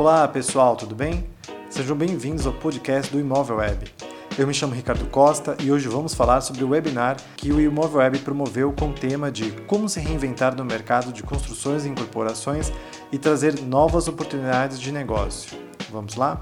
Olá pessoal, tudo bem? Sejam bem-vindos ao podcast do Imóvel Web. Eu me chamo Ricardo Costa e hoje vamos falar sobre o webinar que o Imóvel Web promoveu com o tema de como se reinventar no mercado de construções e incorporações e trazer novas oportunidades de negócio. Vamos lá?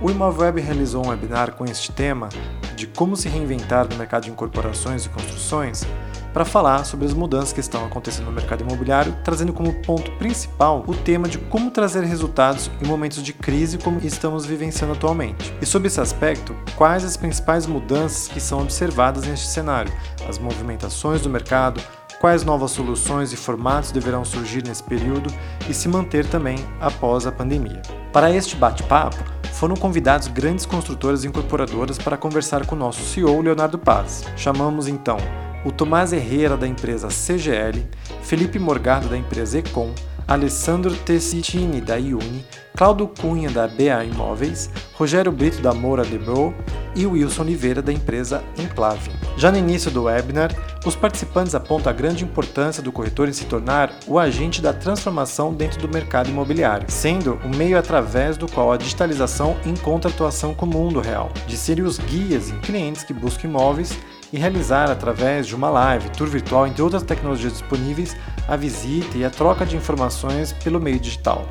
O Imóvel Web realizou um webinar com este tema de como se reinventar no mercado de incorporações e construções para falar sobre as mudanças que estão acontecendo no mercado imobiliário, trazendo como ponto principal o tema de como trazer resultados em momentos de crise como estamos vivenciando atualmente. E sob esse aspecto, quais as principais mudanças que são observadas neste cenário, as movimentações do mercado, quais novas soluções e formatos deverão surgir nesse período e se manter também após a pandemia. Para este bate-papo, foram convidados grandes construtoras e incorporadoras para conversar com o nosso CEO Leonardo Paz. Chamamos então o Tomás Herrera da empresa CGL, Felipe Morgado da empresa Econ, Alessandro Tessitini da Iuni, Claudio Cunha da BA Imóveis, Rogério Brito da Moura Debro e Wilson Oliveira da empresa Enclave. Já no início do webinar, os participantes apontam a grande importância do corretor em se tornar o agente da transformação dentro do mercado imobiliário, sendo o meio através do qual a digitalização encontra atuação com o mundo real, de serem os guias em clientes que buscam imóveis e realizar através de uma live, tour virtual, entre outras tecnologias disponíveis, a visita e a troca de informações pelo meio digital.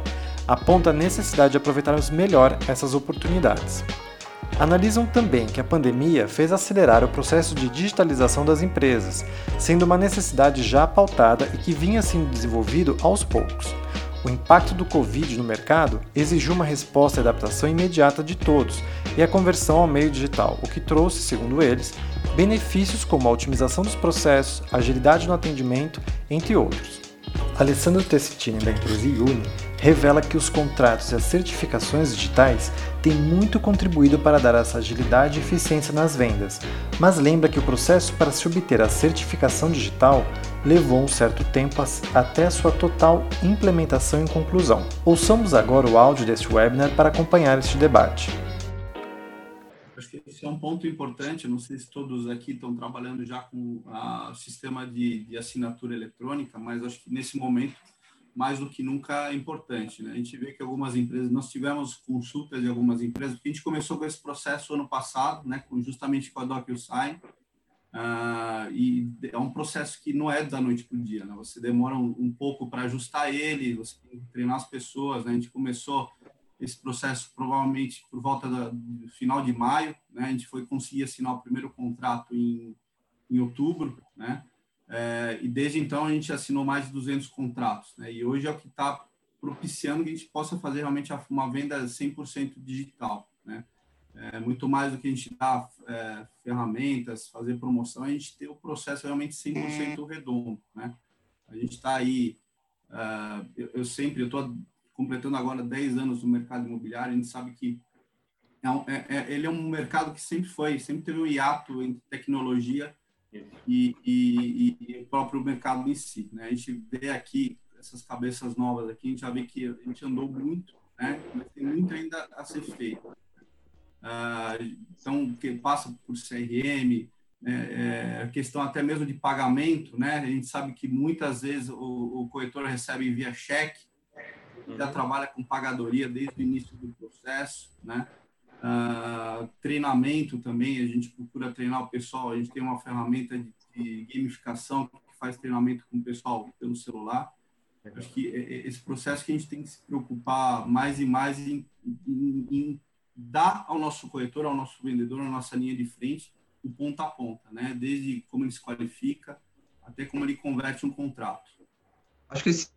Aponta a necessidade de aproveitarmos melhor essas oportunidades. Analisam também que a pandemia fez acelerar o processo de digitalização das empresas, sendo uma necessidade já pautada e que vinha sendo desenvolvido aos poucos. O impacto do Covid no mercado exigiu uma resposta e adaptação imediata de todos e a conversão ao meio digital, o que trouxe, segundo eles, benefícios como a otimização dos processos, agilidade no atendimento, entre outros. Alessandro Tessitini, da empresa Iuni, revela que os contratos e as certificações digitais têm muito contribuído para dar essa agilidade e eficiência nas vendas, mas lembra que o processo para se obter a certificação digital levou um certo tempo até sua total implementação e conclusão. Ouçamos agora o áudio deste webinar para acompanhar este debate. Acho que esse é um ponto importante. não sei se todos aqui estão trabalhando já com o sistema de, de, assinatura eletrônica, mas acho que nesse momento, mais do que nunca, é importante. Né? A gente vê que algumas empresas, nós tivemos consultas de algumas empresas, a gente começou com esse processo ano passado, né, com, justamente com a DocuSign, uh, e é um processo que não é da noite para o dia. Né? Você demora um, um pouco para ajustar ele, você tem que treinar as pessoas. Né? A gente começou esse processo provavelmente por volta do final de maio, né? A gente foi conseguir assinar o primeiro contrato em, em outubro, né? É, e desde então a gente assinou mais de 200 contratos, né? E hoje é o que está propiciando que a gente possa fazer realmente uma venda 100% digital, né? É, muito mais do que a gente dar é, ferramentas, fazer promoção, a gente ter o processo realmente 100% redondo, né? A gente está aí, uh, eu, eu, sempre, eu estou completando agora 10 anos no mercado imobiliário, a gente sabe que é, é, é, ele é um mercado que sempre foi, sempre teve um hiato entre tecnologia e, e, e, o próprio mercado em si. Né? A gente vê aqui essas cabeças novas aqui, a gente já vê que a gente andou muito, né? mas tem muito ainda a ser feito. Uh, então, que passa por CRM, né? é, a questão até mesmo de pagamento, né? A gente sabe que muitas vezes o, o corretor recebe via cheque, já trabalha com pagadoria desde o início do processo, né? Uh, treinamento também, a gente procura treinar o pessoal, a gente tem uma ferramenta de, de gamificação que faz treinamento com o pessoal pelo celular. Acho que esse processo que a gente tem que se preocupar mais e mais em, em, em dar ao nosso corretor, ao nosso vendedor, à nossa linha de frente, o ponta a ponta, né? Desde como ele se qualifica até como ele converte um contrato. Acho que esse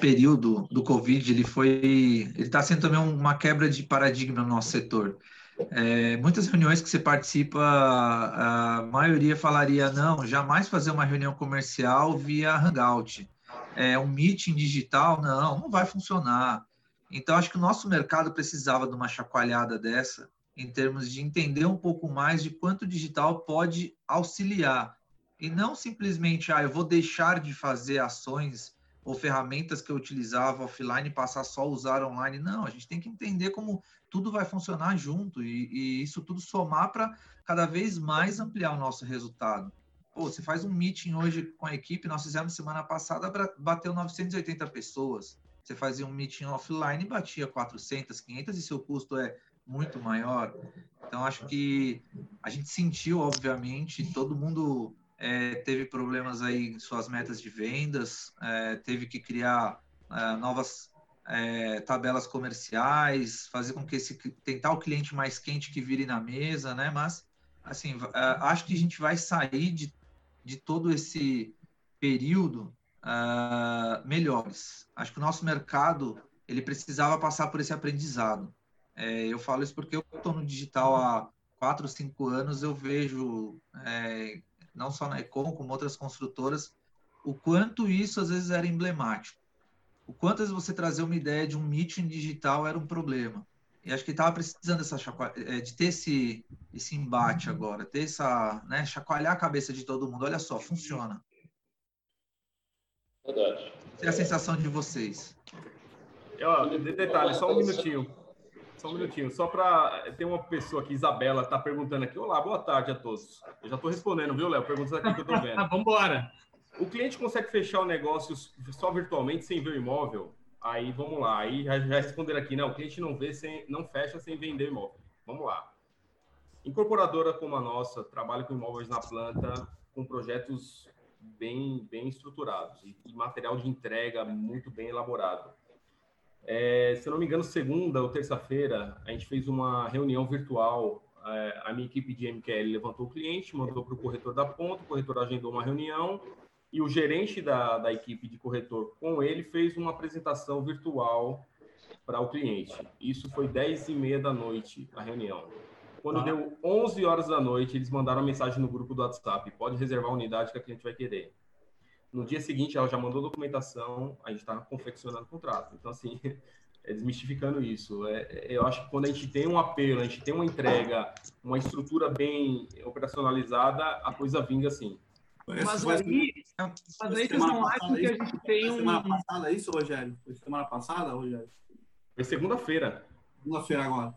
período do Covid ele foi, ele está sendo também uma quebra de paradigma no nosso setor. É, muitas reuniões que você participa, a maioria falaria não, jamais fazer uma reunião comercial via Hangout. É, um meeting digital, não, não vai funcionar. Então, acho que o nosso mercado precisava de uma chacoalhada dessa, em termos de entender um pouco mais de quanto o digital pode auxiliar. E não simplesmente, ah, eu vou deixar de fazer ações ou ferramentas que eu utilizava offline passar só a usar online. Não, a gente tem que entender como tudo vai funcionar junto e, e isso tudo somar para cada vez mais ampliar o nosso resultado. Pô, você faz um meeting hoje com a equipe, nós fizemos semana passada, bateu 980 pessoas. Você fazia um meeting offline e batia 400, 500 e seu custo é muito maior. Então, acho que a gente sentiu, obviamente, todo mundo é, teve problemas aí em suas metas de vendas, é, teve que criar é, novas é, tabelas comerciais, fazer com que esse tentar o cliente mais quente que vire na mesa, né? Mas assim, é, acho que a gente vai sair de, de todo esse período uh, melhores. Acho que o nosso mercado ele precisava passar por esse aprendizado. É, eu falo isso porque eu estou no digital há quatro, cinco anos, eu vejo, é, não só na Econ, como outras construtoras, o quanto isso às vezes era emblemático o quanto você trazer uma ideia de um meeting digital era um problema. E acho que estava precisando dessa é, de ter esse, esse embate agora, ter essa, né, chacoalhar a cabeça de todo mundo. Olha só, funciona. Verdade. É a sensação de vocês. Eu, detalhe, só um minutinho. Só um minutinho, só para ter uma pessoa aqui, Isabela, está perguntando aqui. Olá, boa tarde a todos. Eu já estou respondendo, viu, Léo? Perguntas aqui que eu estou vendo. Vamos embora. O cliente consegue fechar o negócio só virtualmente, sem ver o imóvel? Aí vamos lá, aí já, já responderam aqui, não, o cliente não vê sem, não fecha sem vender imóvel. Vamos lá. Incorporadora como a nossa trabalha com imóveis na planta, com projetos bem, bem estruturados e, e material de entrega muito bem elaborado. É, se eu não me engano, segunda ou terça-feira, a gente fez uma reunião virtual. É, a minha equipe de MQL levantou o cliente, mandou para o corretor da ponta, o corretor agendou uma reunião e o gerente da, da equipe de corretor com ele fez uma apresentação virtual para o cliente. Isso foi 10 e meia da noite, a reunião. Quando ah. deu 11 horas da noite, eles mandaram uma mensagem no grupo do WhatsApp, pode reservar a unidade que a cliente vai querer. No dia seguinte, ela já mandou documentação, a gente está confeccionando o contrato. Então, assim, é desmistificando isso. É, é, eu acho que quando a gente tem um apelo, a gente tem uma entrega, uma estrutura bem operacionalizada, a coisa vinga assim. Mas aí, mas aí vocês não acham que a gente tem um. Semana passada, isso, Rogério? Foi semana passada, Rogério? Foi segunda-feira. Segunda-feira agora.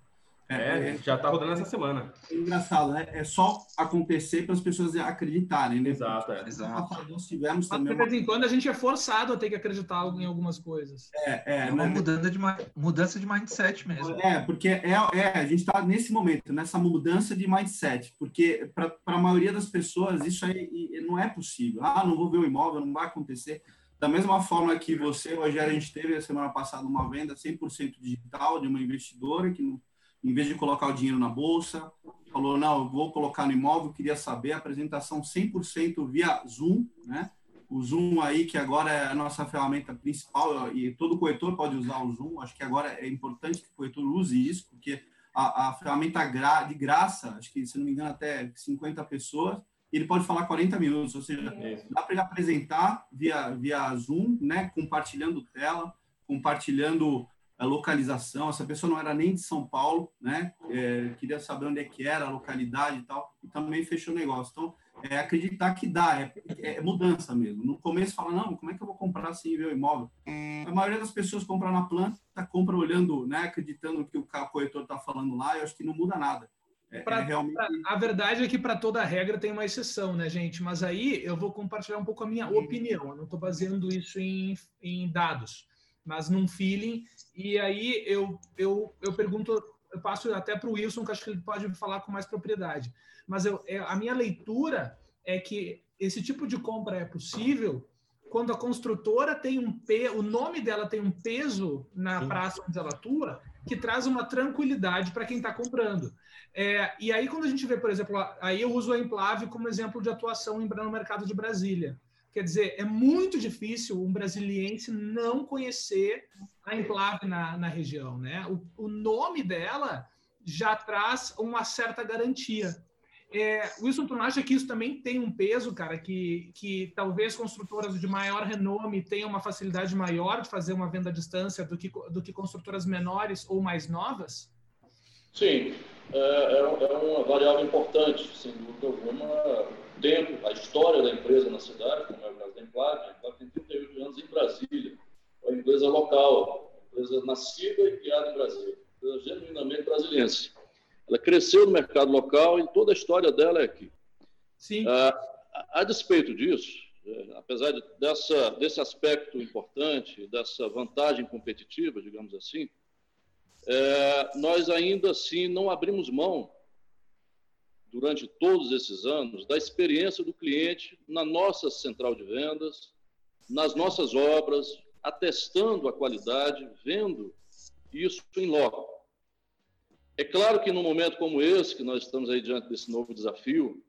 É, é, já está rodando essa semana. É engraçado, né? É só acontecer para as pessoas acreditarem, né? Exato, é. Exato. Nós tivemos Mas também. De vez em quando a gente é forçado a ter que acreditar em algumas coisas. É, é, é uma né? mudança, de, mudança de mindset mesmo. É, porque é, é a gente está nesse momento, nessa mudança de mindset, porque para a maioria das pessoas isso aí não é possível. Ah, não vou ver o imóvel, não vai acontecer. Da mesma forma que você, Rogério, a gente teve a semana passada uma venda 100% digital de uma investidora que não em vez de colocar o dinheiro na bolsa, falou, não, eu vou colocar no imóvel, queria saber, a apresentação 100% via Zoom, né? O Zoom aí, que agora é a nossa ferramenta principal, e todo corretor pode usar o Zoom, acho que agora é importante que o corretor use isso, porque a, a ferramenta gra, de graça, acho que, se não me engano, até 50 pessoas, ele pode falar 40 minutos, ou seja, dá para ele apresentar via, via Zoom, né, compartilhando tela, compartilhando a localização, essa pessoa não era nem de São Paulo, né? É, queria saber onde é que era, a localidade e tal, e também fechou o negócio. Então, é acreditar que dá, é, é, mudança mesmo. No começo fala, não, como é que eu vou comprar sem ver o imóvel? A maioria das pessoas compra na planta, compra olhando, né, acreditando que o corretor está falando lá, eu acho que não muda nada. É, pra, é realmente... a verdade é que para toda regra tem uma exceção, né, gente? Mas aí eu vou compartilhar um pouco a minha opinião. Eu não estou baseando isso em, em dados mas num feeling. E aí eu, eu, eu pergunto, eu passo até para o Wilson, que acho que ele pode falar com mais propriedade. Mas eu, é, a minha leitura é que esse tipo de compra é possível quando a construtora tem um pe... o nome dela tem um peso na Sim. praça onde ela atua que traz uma tranquilidade para quem está comprando. É, e aí quando a gente vê, por exemplo, aí eu uso a Emplave como exemplo de atuação no mercado de Brasília. Quer dizer, é muito difícil um brasiliense não conhecer a enclave na, na região. Né? O, o nome dela já traz uma certa garantia. É, Wilson, tu não acha que isso também tem um peso, cara, que, que talvez construtoras de maior renome tenham uma facilidade maior de fazer uma venda à distância do que, do que construtoras menores ou mais novas? Sim, é, é, é uma variável importante, sem dúvida alguma. Tempo, a história da empresa na cidade, como é o caso da Enclave, a tem 38 anos em Brasília, é uma empresa local, uma empresa nascida e criada em Brasília, empresa genuinamente brasiliense. Ela cresceu no mercado local e toda a história dela é aqui. Sim. A, a despeito disso, é, apesar de, dessa, desse aspecto importante, dessa vantagem competitiva, digamos assim, é, nós ainda assim não abrimos mão, durante todos esses anos, da experiência do cliente na nossa central de vendas, nas nossas obras, atestando a qualidade, vendo isso em loco. É claro que num momento como esse, que nós estamos aí diante desse novo desafio,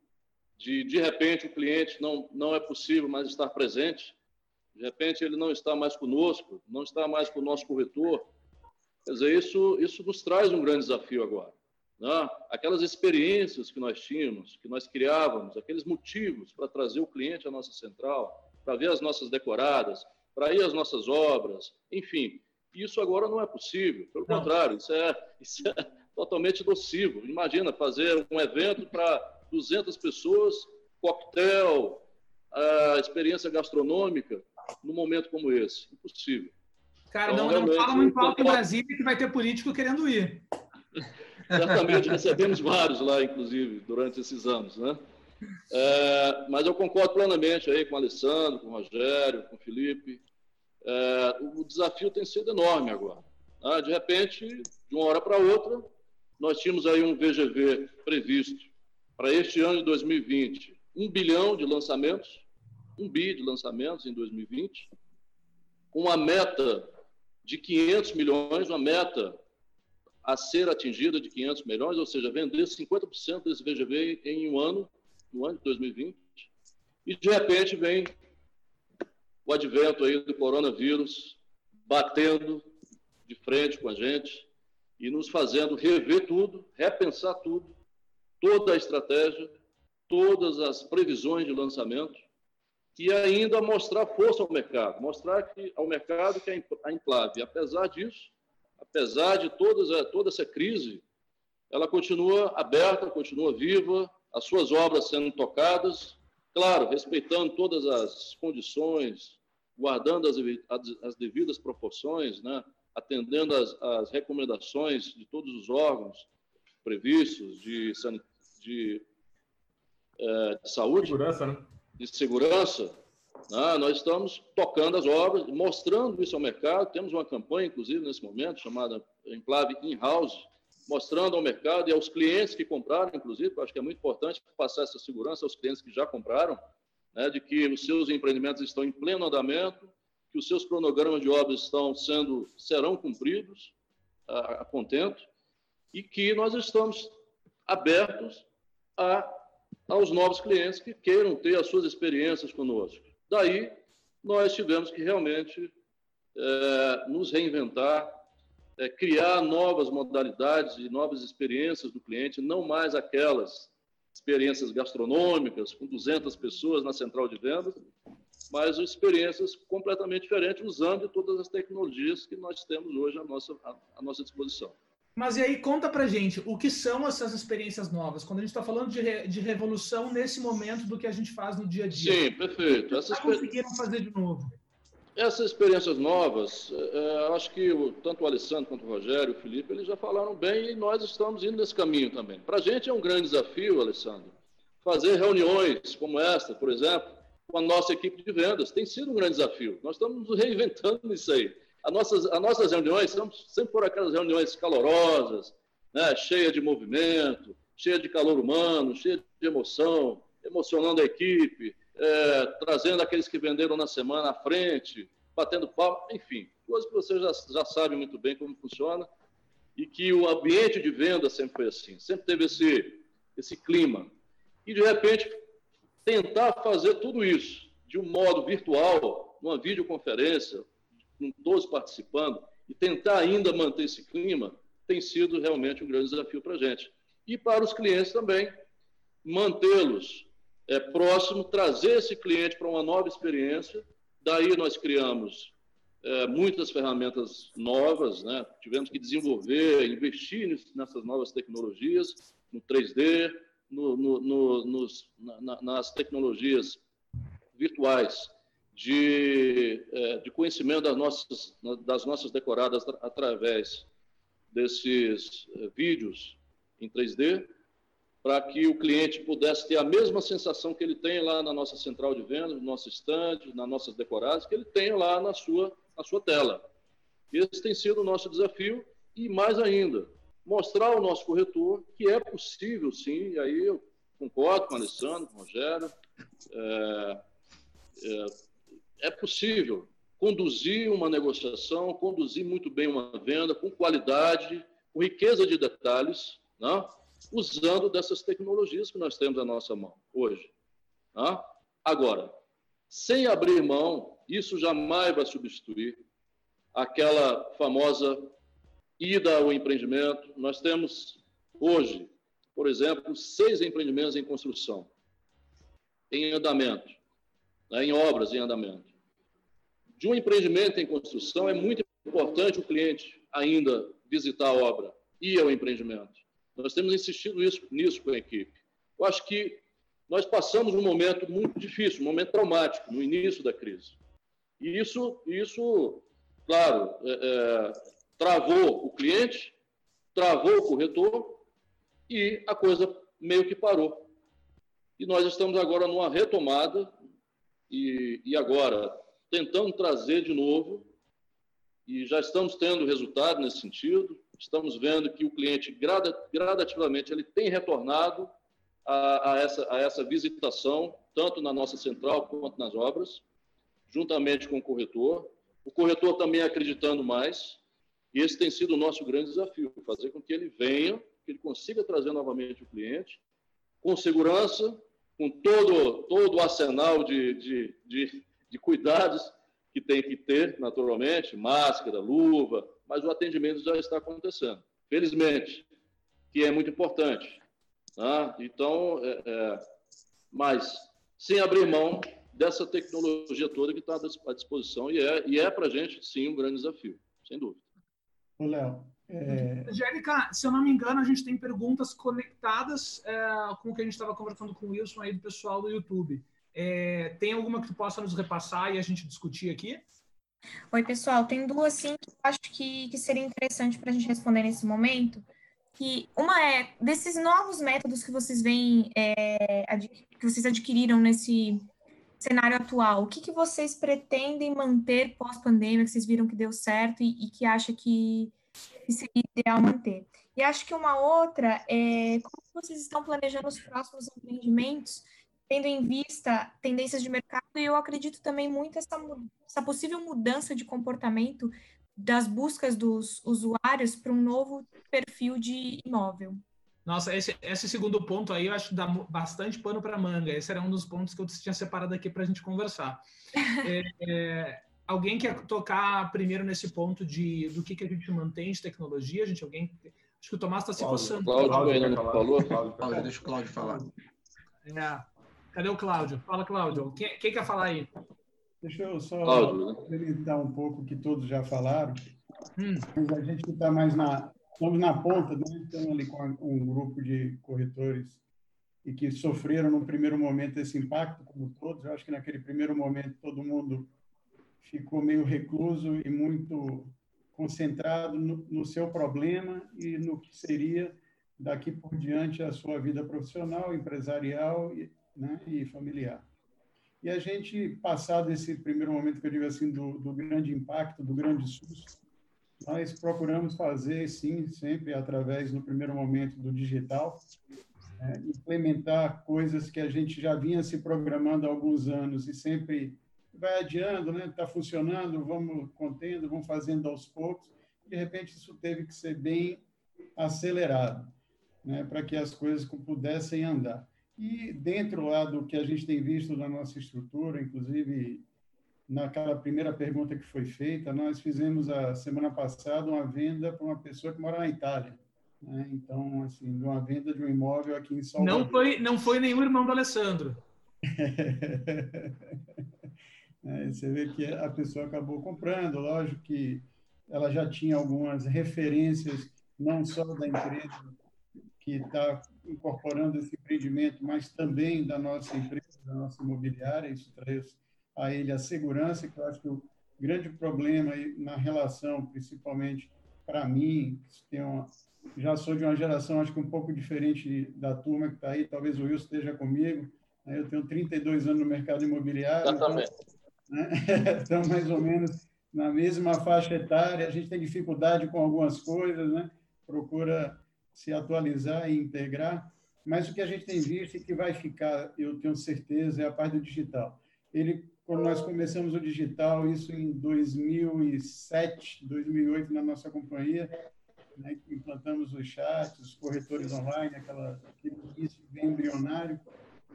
de de repente o cliente não, não é possível mais estar presente, de repente ele não está mais conosco, não está mais com o nosso corretor, quer dizer, isso, isso nos traz um grande desafio agora. Né? Aquelas experiências que nós tínhamos, que nós criávamos, aqueles motivos para trazer o cliente à nossa central, para ver as nossas decoradas, para ir às nossas obras, enfim, isso agora não é possível. Pelo não. contrário, isso é, isso é totalmente nocivo. Imagina fazer um evento para 200 pessoas, coquetel, a experiência gastronômica, num momento como esse. Impossível. Cara, então, não, não fala muito alto em Brasília que vai ter político querendo ir. Certamente, recebemos vários lá, inclusive, durante esses anos, né? É, mas eu concordo plenamente aí com o Alessandro, com o Rogério, com o Felipe. É, o desafio tem sido enorme agora. Né? De repente, de uma hora para outra, nós tínhamos aí um VGV previsto para este ano de 2020, um bilhão de lançamentos, um bi de lançamentos em 2020, com uma meta de 500 milhões, uma meta a ser atingida de 500 milhões, ou seja, vender 50% desse VGV em um ano no ano de 2020, e de repente vem o advento aí do coronavírus batendo de frente com a gente e nos fazendo rever tudo, repensar tudo, toda a estratégia, todas as previsões de lançamento e ainda mostrar força ao mercado, mostrar que, ao mercado que a Enclave, apesar disso, apesar de todas, toda essa crise, ela continua aberta, continua viva, as suas obras sendo tocadas, claro, respeitando todas as condições, guardando as, as devidas proporções, né? atendendo as, as, recomendações de todos os órgãos previstos de, de, é, de saúde, segurança, né? de segurança, né? nós estamos tocando as obras, mostrando isso ao mercado. Temos uma campanha, inclusive, nesse momento, chamada Enclave In-House, mostrando ao mercado e aos clientes que compraram, inclusive, acho que é muito importante passar essa segurança aos clientes que já compraram, né, de que os seus empreendimentos estão em pleno andamento, que os seus cronogramas de obras estão sendo serão cumpridos a, a contento e que nós estamos abertos a, aos novos clientes que queiram ter as suas experiências conosco. Daí nós tivemos que realmente é, nos reinventar é, criar novas modalidades e novas experiências do cliente, não mais aquelas experiências gastronômicas com 200 pessoas na central de vendas, mas experiências completamente diferentes, usando todas as tecnologias que nós temos hoje à nossa, à nossa disposição. Mas e aí, conta pra gente, o que são essas experiências novas? Quando a gente está falando de, re, de revolução nesse momento do que a gente faz no dia a dia. Sim, perfeito. Essas conseguiram fazer de novo? Essas experiências novas, é, acho que o, tanto o Alessandro quanto o Rogério, o Felipe, eles já falaram bem e nós estamos indo nesse caminho também. Para a gente é um grande desafio, Alessandro, fazer reuniões como esta, por exemplo, com a nossa equipe de vendas. Tem sido um grande desafio. Nós estamos reinventando nisso aí. As nossas, as nossas reuniões sempre foram aquelas reuniões calorosas, né, cheias de movimento, cheias de calor humano, cheias de emoção, emocionando a equipe, é, trazendo aqueles que venderam na semana à frente, batendo palma, enfim, coisas que vocês já, já sabem muito bem como funciona e que o ambiente de venda sempre foi assim, sempre teve esse, esse clima. E, de repente, tentar fazer tudo isso de um modo virtual, numa videoconferência, com todos participando, e tentar ainda manter esse clima, tem sido realmente um grande desafio para a gente. E para os clientes também, mantê-los é, próximo, trazer esse cliente para uma nova experiência. Daí nós criamos é, muitas ferramentas novas, né? tivemos que desenvolver, investir nessas novas tecnologias, no 3D, no, no, no, nos, na, nas tecnologias virtuais de, é, de conhecimento das nossas, das nossas decoradas através desses é, vídeos em 3D para que o cliente pudesse ter a mesma sensação que ele tem lá na nossa central de vendas, no nosso stand, nas nossas decoradas, que ele tem lá na sua, na sua tela. Esse tem sido o nosso desafio e mais ainda, mostrar ao nosso corretor que é possível, sim, e aí eu concordo com o Alessandro, com o Rogério, é, é, é possível conduzir uma negociação, conduzir muito bem uma venda, com qualidade, com riqueza de detalhes, né? usando dessas tecnologias que nós temos à nossa mão hoje. Né? Agora, sem abrir mão, isso jamais vai substituir aquela famosa ida ao empreendimento. Nós temos hoje, por exemplo, seis empreendimentos em construção, em andamento, né, em obras em andamento. De um empreendimento em construção, é muito importante o cliente ainda visitar a obra, ir ao empreendimento. Nós temos insistido isso, nisso com a equipe. Eu acho que nós passamos um momento muito difícil, um momento traumático, no início da crise. E isso, isso claro, é, é, travou o cliente, travou o corretor e a coisa meio que parou. E nós estamos agora numa retomada e, e agora tentando trazer de novo e já estamos tendo resultado nesse sentido. Estamos vendo que o cliente gradativamente ele tem retornado a, a, essa, a essa visitação, tanto na nossa central quanto nas obras, juntamente com o corretor. O corretor também acreditando mais, e esse tem sido o nosso grande desafio, fazer com que ele venha, que ele consiga trazer novamente o cliente, com segurança, com todo, todo o arsenal de, de, de, de cuidados que tem que ter, naturalmente, máscara, luva, mas o atendimento já está acontecendo. Felizmente, que é muito importante. Tá? Então, é, é, mas sem abrir mão dessa tecnologia toda que está à disposição e é, e é para a gente, sim, um grande desafio, sem dúvida. Ô, Léo. É... Angélica, se eu não me engano, a gente tem perguntas conectadas é, com o que a gente estava conversando com o Wilson aí do pessoal do YouTube. É, tem alguma que tu possa nos repassar e a gente discutir aqui? Oi, pessoal. Tem duas, sim, que eu acho que, que seria interessante para a gente responder nesse momento. Que uma é desses novos métodos que vocês veem, é, que vocês adquiriram nesse cenário atual, o que, que vocês pretendem manter pós-pandemia, que vocês viram que deu certo e, e que acha que, que, seria ideal manter? E acho que uma outra é como vocês estão planejando os próximos empreendimentos, tendo em vista tendências de mercado, e eu acredito também muito essa, essa possível mudança de comportamento das buscas dos usuários para um novo perfil de imóvel. Nossa, esse, esse segundo ponto aí eu acho que dá bastante pano para manga. Esse era um dos pontos que eu tinha separado aqui para a gente conversar. é, é, alguém quer tocar primeiro nesse ponto de do que, que a gente mantém de tecnologia? A gente, alguém. Acho que o Tomás está se coçando. Cláudio ainda não falou. Cláudio, deixa o Cláudio falar. É. Cadê o Cláudio? Fala, Cláudio. Quem, quem quer falar aí? Deixa eu só né? complementar um pouco o que todos já falaram. Hum. Mas a gente está mais na, estamos na ponta, né? estamos ali com um grupo de corretores e que sofreram no primeiro momento esse impacto, como todos. Eu acho que naquele primeiro momento todo mundo ficou meio recluso e muito concentrado no, no seu problema e no que seria daqui por diante a sua vida profissional, empresarial e, né, e familiar. E a gente, passado esse primeiro momento que eu digo assim, do, do grande impacto, do grande susto, nós procuramos fazer, sim, sempre através, no primeiro momento, do digital, é, implementar coisas que a gente já vinha se programando há alguns anos e sempre vai adiando, né? Está funcionando, vamos contendo, vamos fazendo aos poucos. De repente, isso teve que ser bem acelerado, né? Para que as coisas pudessem andar. E dentro lá do que a gente tem visto na nossa estrutura, inclusive naquela primeira pergunta que foi feita, nós fizemos a semana passada uma venda para uma pessoa que mora na Itália. Né? Então, assim, de uma venda de um imóvel aqui em Salvador. Não foi, não foi nenhum irmão do Alessandro. é, você vê que a pessoa acabou comprando, lógico que ela já tinha algumas referências, não só da empresa que está incorporando esse empreendimento, mas também da nossa empresa, da nossa imobiliária, isso traz a ele a segurança, que eu acho que o grande problema na relação, principalmente para mim, que uma, já sou de uma geração, acho que um pouco diferente da turma que está aí, talvez o Wilson esteja comigo. Né? Eu tenho 32 anos no mercado imobiliário. Exatamente. Então, né? então, mais ou menos na mesma faixa etária, a gente tem dificuldade com algumas coisas, né? procura se atualizar e integrar, mas o que a gente tem visto e que vai ficar, eu tenho certeza, é a parte do digital. Ele, quando nós começamos o digital, isso em 2007, 2008, na nossa companhia, né, implantamos os chats, os corretores online, aquela, aquele início bem embrionário,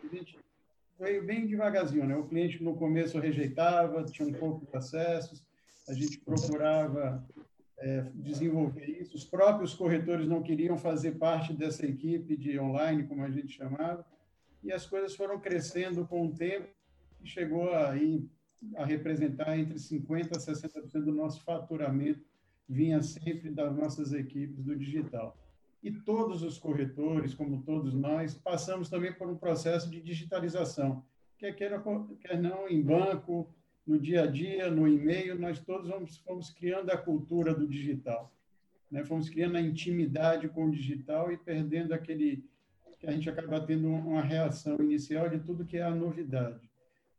a gente veio bem devagarzinho, né? O cliente no começo rejeitava, tinha um pouco de acessos, a gente procurava é, desenvolver isso. Os próprios corretores não queriam fazer parte dessa equipe de online, como a gente chamava, e as coisas foram crescendo com o tempo e chegou aí a representar entre 50% a 60% do nosso faturamento vinha sempre das nossas equipes do digital. E todos os corretores, como todos nós, passamos também por um processo de digitalização, quer queira, quer não, em banco, no dia a dia, no e-mail, nós todos vamos, fomos criando a cultura do digital. Né? Fomos criando a intimidade com o digital e perdendo aquele que a gente acaba tendo uma reação inicial de tudo que é a novidade.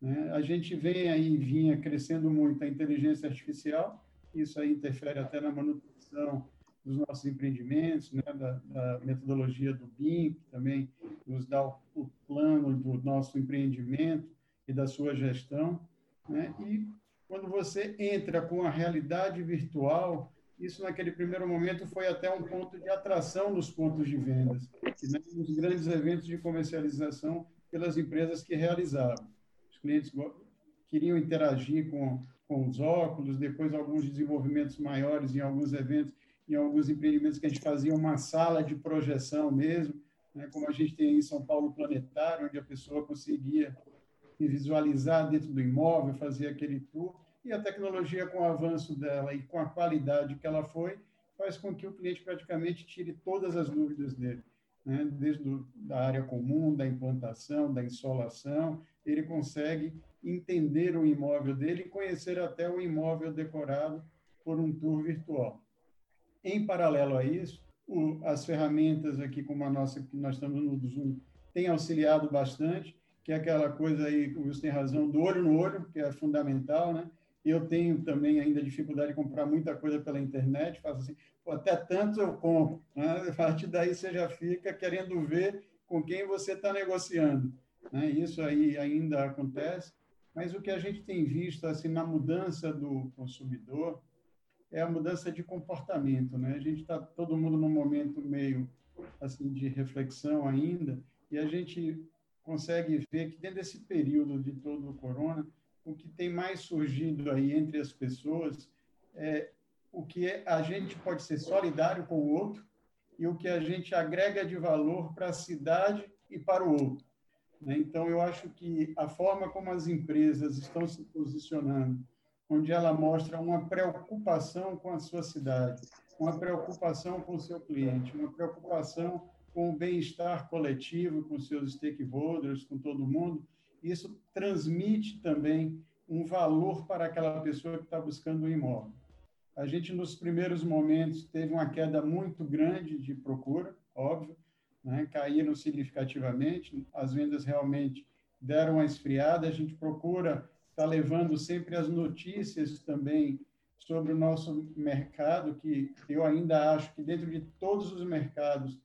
Né? A gente vem aí, vinha crescendo muito a inteligência artificial, isso aí interfere até na manutenção dos nossos empreendimentos, né? da, da metodologia do BIM, que também nos dá o, o plano do nosso empreendimento e da sua gestão. Né? E quando você entra com a realidade virtual, isso naquele primeiro momento foi até um ponto de atração nos pontos de vendas, né? nos grandes eventos de comercialização pelas empresas que realizavam. Os clientes queriam interagir com, com os óculos, depois alguns desenvolvimentos maiores em alguns eventos, em alguns empreendimentos que a gente fazia uma sala de projeção mesmo, né? como a gente tem em São Paulo Planetário, onde a pessoa conseguia e visualizar dentro do imóvel, fazer aquele tour. E a tecnologia, com o avanço dela e com a qualidade que ela foi, faz com que o cliente praticamente tire todas as dúvidas dele. Né? Desde do, da área comum, da implantação, da insolação, ele consegue entender o imóvel dele e conhecer até o imóvel decorado por um tour virtual. Em paralelo a isso, o, as ferramentas aqui como a nossa, que nós estamos no Zoom, têm auxiliado bastante, que é aquela coisa aí, o Wilson tem razão, do olho no olho, que é fundamental, né? Eu tenho também ainda dificuldade de comprar muita coisa pela internet, faço assim, até tanto eu compro. Né? A partir daí você já fica querendo ver com quem você está negociando. Né? Isso aí ainda acontece, mas o que a gente tem visto assim na mudança do consumidor é a mudança de comportamento. Né? A gente está todo mundo num momento meio assim de reflexão ainda, e a gente consegue ver que dentro desse período de todo o corona, o que tem mais surgido aí entre as pessoas é o que é, a gente pode ser solidário com o outro e o que a gente agrega de valor para a cidade e para o outro. Né? Então, eu acho que a forma como as empresas estão se posicionando, onde ela mostra uma preocupação com a sua cidade, uma preocupação com o seu cliente, uma preocupação com o bem-estar coletivo, com seus stakeholders, com todo mundo, isso transmite também um valor para aquela pessoa que está buscando um imóvel. A gente, nos primeiros momentos, teve uma queda muito grande de procura, óbvio, né? caíram significativamente, as vendas realmente deram uma esfriada, a gente procura estar tá levando sempre as notícias também sobre o nosso mercado, que eu ainda acho que dentro de todos os mercados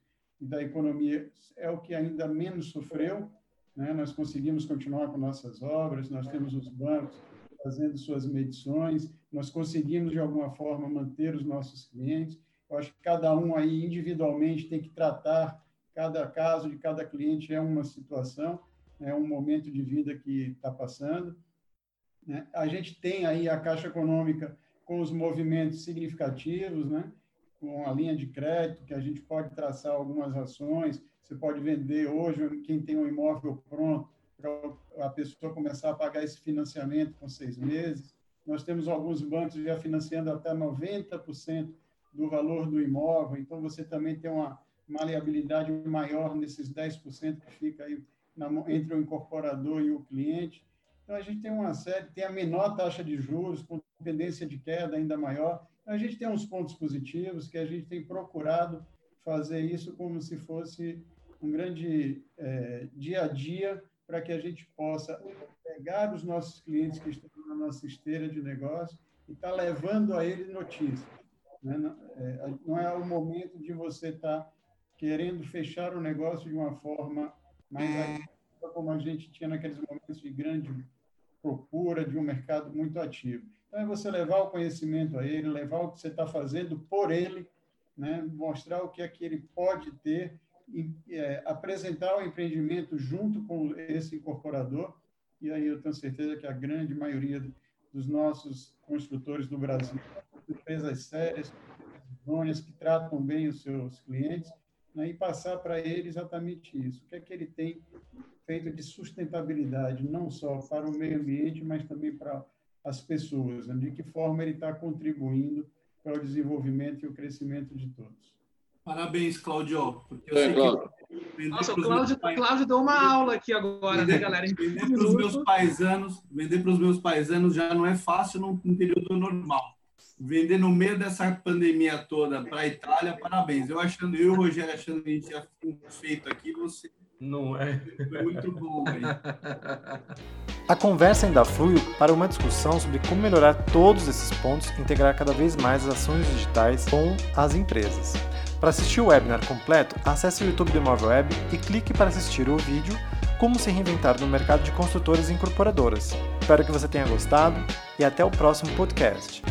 da economia é o que ainda menos sofreu. Né? Nós conseguimos continuar com nossas obras, nós temos os bancos fazendo suas medições, nós conseguimos, de alguma forma, manter os nossos clientes. Eu acho que cada um aí, individualmente, tem que tratar cada caso de cada cliente, é uma situação, é um momento de vida que está passando. Né? A gente tem aí a Caixa Econômica com os movimentos significativos, né? Com a linha de crédito, que a gente pode traçar algumas ações. Você pode vender hoje, quem tem um imóvel pronto, para a pessoa começar a pagar esse financiamento com seis meses. Nós temos alguns bancos já financiando até 90% do valor do imóvel, então você também tem uma maleabilidade maior nesses 10% que fica aí na, entre o incorporador e o cliente. Então, a gente tem uma série, tem a menor taxa de juros, com tendência de queda ainda maior, a gente tem uns pontos positivos que a gente tem procurado fazer isso como se fosse um grande é, dia a dia para que a gente possa pegar os nossos clientes que estão na nossa esteira de negócio e estar tá levando a eles notícias. Né? Não é o momento de você estar tá querendo fechar o negócio de uma forma mais ativa, como a gente tinha naqueles momentos de grande procura, de um mercado muito ativo. Então, é você levar o conhecimento a ele, levar o que você está fazendo por ele, né? mostrar o que é que ele pode ter, e, é, apresentar o empreendimento junto com esse incorporador, e aí eu tenho certeza que a grande maioria dos nossos construtores no Brasil, empresas sérias, idôneas, que tratam bem os seus clientes, né, e passar para ele exatamente isso. O que é que ele tem feito de sustentabilidade, não só para o meio ambiente, mas também para as pessoas, né? de que forma ele está contribuindo para o desenvolvimento e o crescimento de todos. Parabéns, Claudio. Porque eu é, Cláudio. que Nossa, o Cláudio, pais... Cláudio deu uma aula aqui agora, né, vender, né, galera? vender para os meus paisanos, vender para os meus paisanos já não é fácil num, período normal vender no meio dessa pandemia toda para a Itália, parabéns. Eu achando, eu Rogério achando que a gente tinha feito aqui, você. Não é? Foi muito bom, hein? A conversa ainda flui para uma discussão sobre como melhorar todos esses pontos e integrar cada vez mais as ações digitais com as empresas. Para assistir o webinar completo, acesse o YouTube do Imóvel Web e clique para assistir o vídeo Como se reinventar no mercado de construtoras e incorporadoras. Espero que você tenha gostado e até o próximo podcast.